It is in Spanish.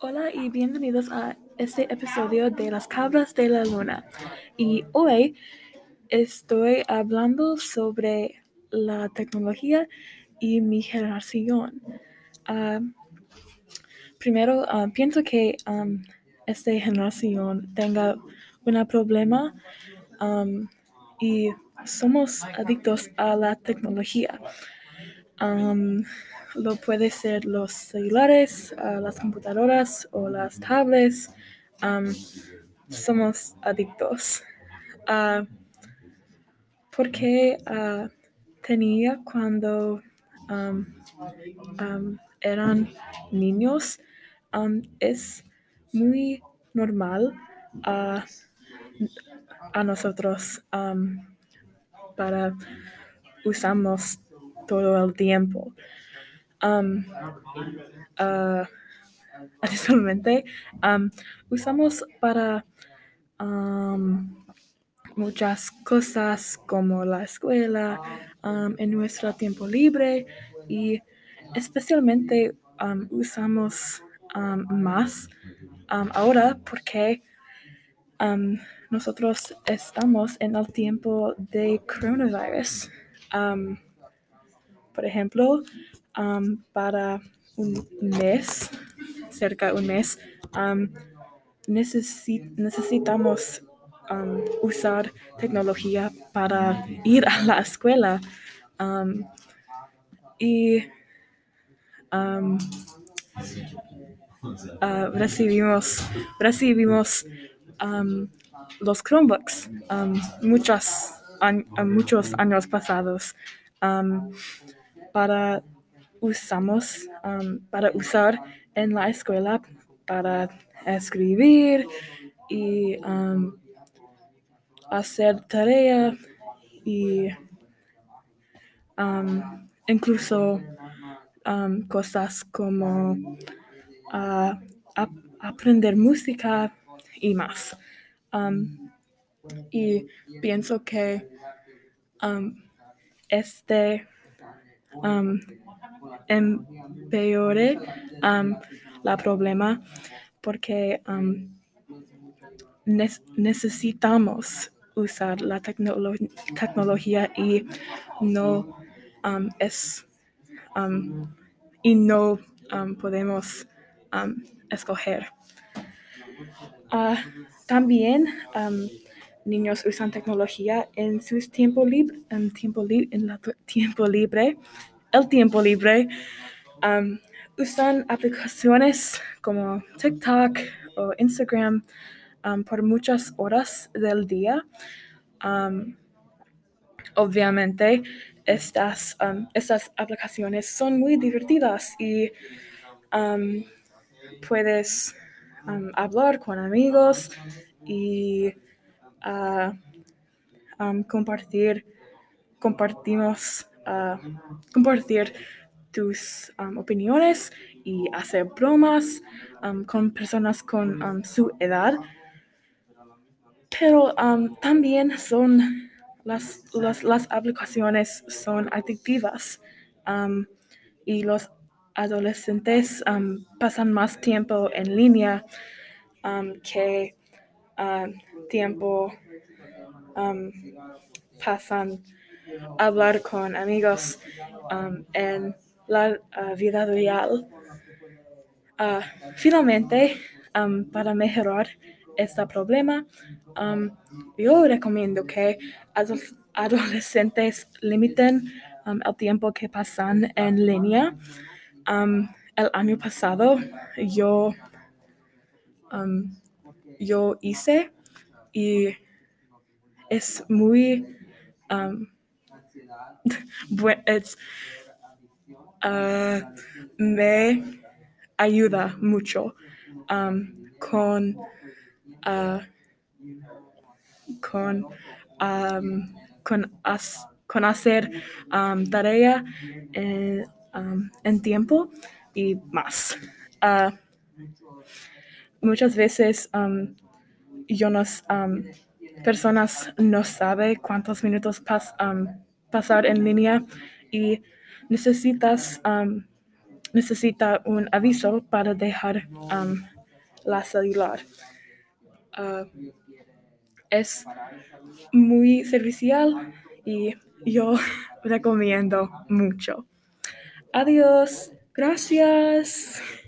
Hola y bienvenidos a este episodio de Las Cabras de la Luna. Y hoy estoy hablando sobre la tecnología y mi generación. Ah, primero, ah, pienso que esta generación tenga un problema y somos adictos a la tecnología. Lo puede ser los celulares, uh, las computadoras o las tablets. Somos adictos. Uh, porque uh, tenía cuando eran niños es muy normal a, nosotros para usamos todo el tiempo. Um, adicionalmente, usamos para muchas cosas como la escuela, en nuestro tiempo libre y especialmente usamos más ahora porque nosotros estamos en el tiempo de coronavirus. Por ejemplo, para un mes, cerca de un mes, necesi- necesitamos usar tecnología para ir a la escuela. Y ah, recibimos, recibimos los Chromebooks a muchos años pasados para usamos um, para usar en la escuela para escribir y um, hacer tarea y um, incluso um, cosas como ah, ap- aprender música y más. Y pienso que este empeore um, la problema porque necesitamos usar la tecnolo- tecnología y no um, es y no podemos escoger. Ah, también niños usan tecnología en sus tiempo libre, en tiempo libre, en la tiempo libre, el tiempo libre. um, usan aplicaciones como TikTok o Instagram um, por muchas horas del día. Um, obviamente, estas, um, estas aplicaciones son muy divertidas y um, puedes hablar con amigos y um, compartir, compartimos, compartir tus um, opiniones y hacer bromas um, con personas con um, su edad. Pero también son las, las, aplicaciones son adictivas y los adolescentes pasan más tiempo en línea que tiempo pasan hablar con amigos um, en la uh, vida real. Ah, finalmente, um, para mejorar este problema, um, yo recomiendo que ado- adolescentes limiten el tiempo que pasan en línea. El año pasado yo, yo hice y es muy es, ah, me ayuda mucho um, con ah, con con, has- con hacer um, tarea en, en tiempo y más. Ah, muchas veces yo nos personas no sabe cuántos minutos pas- um, pasar en línea y necesitas um, necesita un aviso para dejar um, la celular. Uh, es muy servicial y yo recomiendo mucho. Adiós. Gracias.